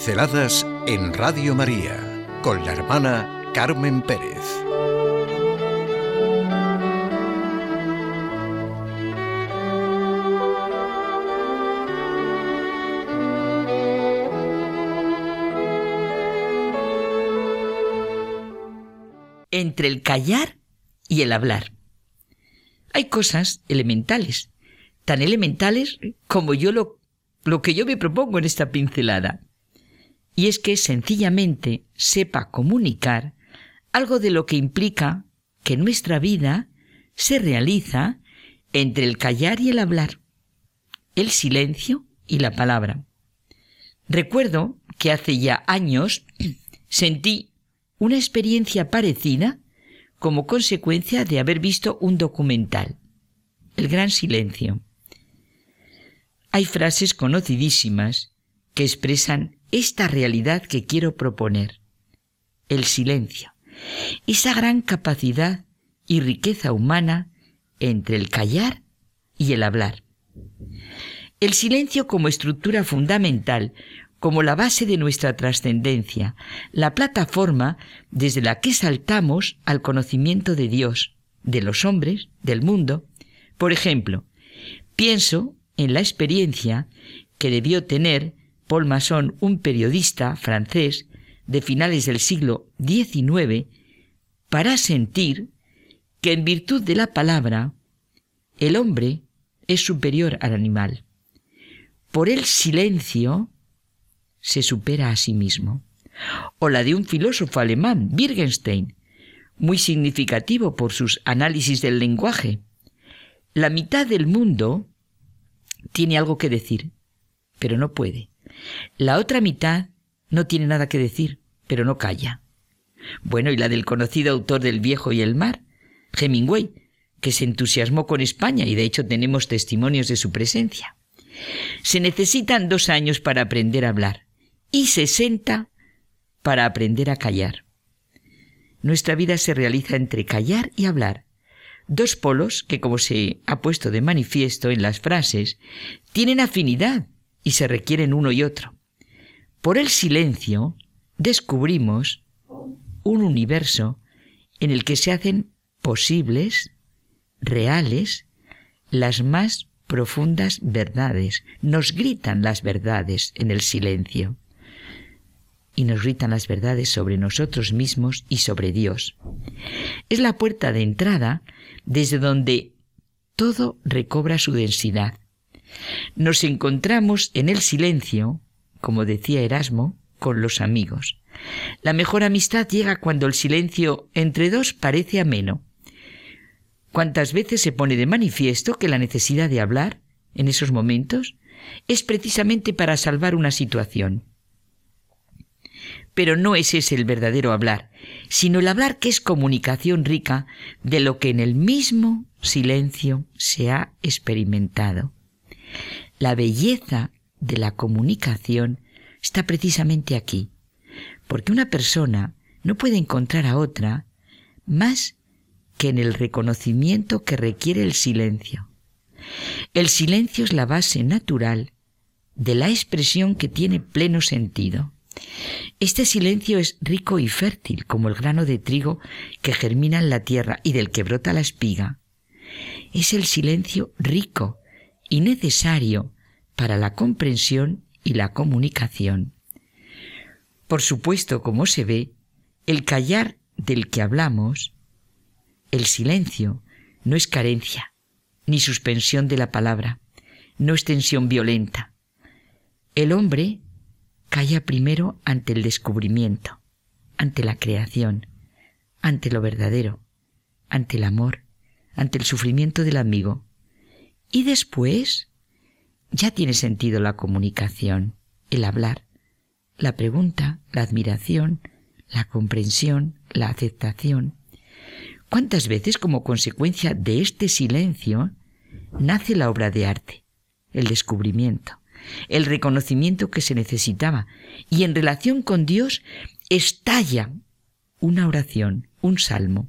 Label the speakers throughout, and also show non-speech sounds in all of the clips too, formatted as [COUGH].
Speaker 1: Pinceladas en Radio María con la hermana Carmen Pérez.
Speaker 2: Entre el callar y el hablar. Hay cosas elementales, tan elementales como yo lo, lo que yo me propongo en esta pincelada y es que sencillamente sepa comunicar algo de lo que implica que nuestra vida se realiza entre el callar y el hablar, el silencio y la palabra. Recuerdo que hace ya años [CLEARS THROAT] sentí una experiencia parecida como consecuencia de haber visto un documental, El Gran Silencio. Hay frases conocidísimas que expresan esta realidad que quiero proponer, el silencio, esa gran capacidad y riqueza humana entre el callar y el hablar. El silencio como estructura fundamental, como la base de nuestra trascendencia, la plataforma desde la que saltamos al conocimiento de Dios, de los hombres, del mundo. Por ejemplo, pienso en la experiencia que debió tener Paul Masson, un periodista francés de finales del siglo XIX, para sentir que en virtud de la palabra el hombre es superior al animal. Por el silencio se supera a sí mismo. O la de un filósofo alemán, Wittgenstein, muy significativo por sus análisis del lenguaje. La mitad del mundo tiene algo que decir, pero no puede. La otra mitad no tiene nada que decir, pero no calla. Bueno, y la del conocido autor del Viejo y el Mar, Hemingway, que se entusiasmó con España y de hecho tenemos testimonios de su presencia. Se necesitan dos años para aprender a hablar y sesenta para aprender a callar. Nuestra vida se realiza entre callar y hablar, dos polos que, como se ha puesto de manifiesto en las frases, tienen afinidad y se requieren uno y otro. Por el silencio descubrimos un universo en el que se hacen posibles, reales, las más profundas verdades. Nos gritan las verdades en el silencio. Y nos gritan las verdades sobre nosotros mismos y sobre Dios. Es la puerta de entrada desde donde todo recobra su densidad. Nos encontramos en el silencio, como decía Erasmo, con los amigos. La mejor amistad llega cuando el silencio entre dos parece ameno. ¿Cuántas veces se pone de manifiesto que la necesidad de hablar, en esos momentos, es precisamente para salvar una situación? Pero no es ese el verdadero hablar, sino el hablar que es comunicación rica de lo que en el mismo silencio se ha experimentado. La belleza de la comunicación está precisamente aquí, porque una persona no puede encontrar a otra más que en el reconocimiento que requiere el silencio. El silencio es la base natural de la expresión que tiene pleno sentido. Este silencio es rico y fértil como el grano de trigo que germina en la tierra y del que brota la espiga. Es el silencio rico y necesario para la comprensión y la comunicación. Por supuesto, como se ve, el callar del que hablamos, el silencio, no es carencia, ni suspensión de la palabra, no es tensión violenta. El hombre calla primero ante el descubrimiento, ante la creación, ante lo verdadero, ante el amor, ante el sufrimiento del amigo, y después ya tiene sentido la comunicación, el hablar, la pregunta, la admiración, la comprensión, la aceptación. ¿Cuántas veces como consecuencia de este silencio nace la obra de arte, el descubrimiento, el reconocimiento que se necesitaba y en relación con Dios estalla una oración, un salmo?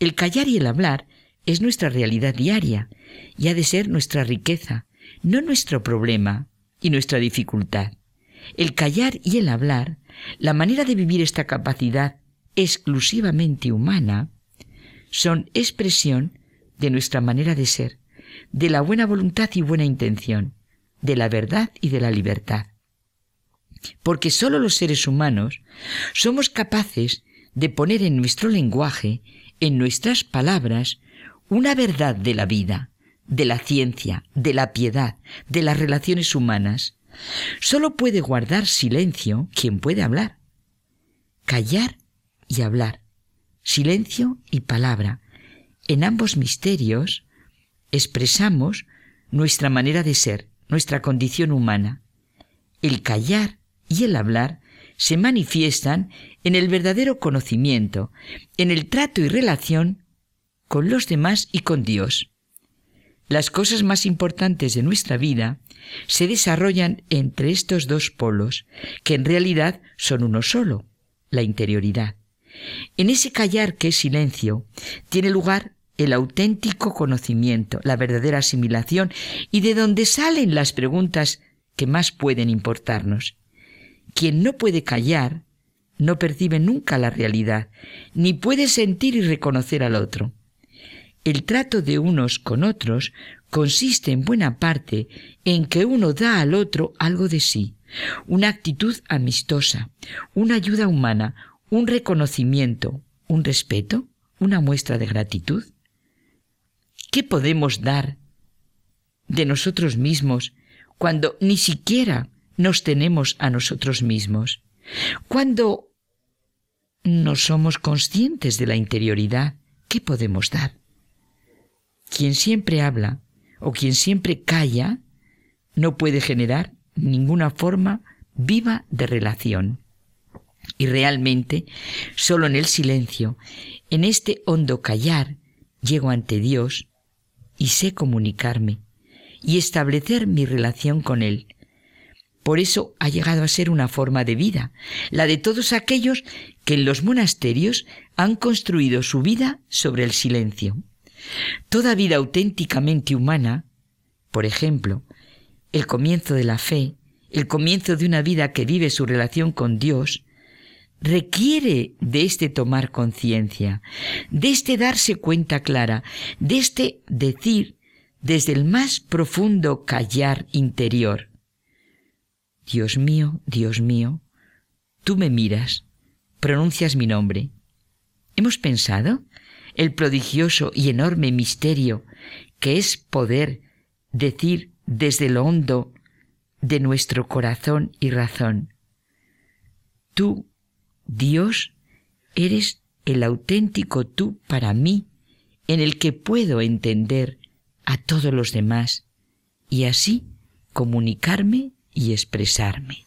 Speaker 2: El callar y el hablar es nuestra realidad diaria y ha de ser nuestra riqueza, no nuestro problema y nuestra dificultad. el callar y el hablar, la manera de vivir esta capacidad exclusivamente humana, son expresión de nuestra manera de ser, de la buena voluntad y buena intención, de la verdad y de la libertad. Porque sólo los seres humanos somos capaces de poner en nuestro lenguaje, en nuestras palabras, una verdad de la vida, de la ciencia, de la piedad, de las relaciones humanas. Solo puede guardar silencio quien puede hablar. Callar y hablar. Silencio y palabra. En ambos misterios expresamos nuestra manera de ser, nuestra condición humana. El callar y el hablar se manifiestan en el verdadero conocimiento, en el trato y relación con los demás y con Dios. Las cosas más importantes de nuestra vida se desarrollan entre estos dos polos, que en realidad son uno solo, la interioridad. En ese callar que es silencio, tiene lugar el auténtico conocimiento, la verdadera asimilación y de donde salen las preguntas que más pueden importarnos. Quien no puede callar no percibe nunca la realidad, ni puede sentir y reconocer al otro. El trato de unos con otros consiste en buena parte en que uno da al otro algo de sí, una actitud amistosa, una ayuda humana, un reconocimiento, un respeto, una muestra de gratitud. ¿Qué podemos dar de nosotros mismos cuando ni siquiera nos tenemos a nosotros mismos? Cuando no somos conscientes de la interioridad, ¿qué podemos dar? Quien siempre habla o quien siempre calla no puede generar ninguna forma viva de relación. Y realmente, solo en el silencio, en este hondo callar, llego ante Dios y sé comunicarme y establecer mi relación con Él. Por eso ha llegado a ser una forma de vida, la de todos aquellos que en los monasterios han construido su vida sobre el silencio. Toda vida auténticamente humana, por ejemplo, el comienzo de la fe, el comienzo de una vida que vive su relación con Dios, requiere de este tomar conciencia, de este darse cuenta clara, de este decir desde el más profundo callar interior. Dios mío, Dios mío, tú me miras, pronuncias mi nombre. ¿Hemos pensado el prodigioso y enorme misterio que es poder decir desde lo hondo de nuestro corazón y razón, tú Dios, eres el auténtico tú para mí, en el que puedo entender a todos los demás y así comunicarme y expresarme.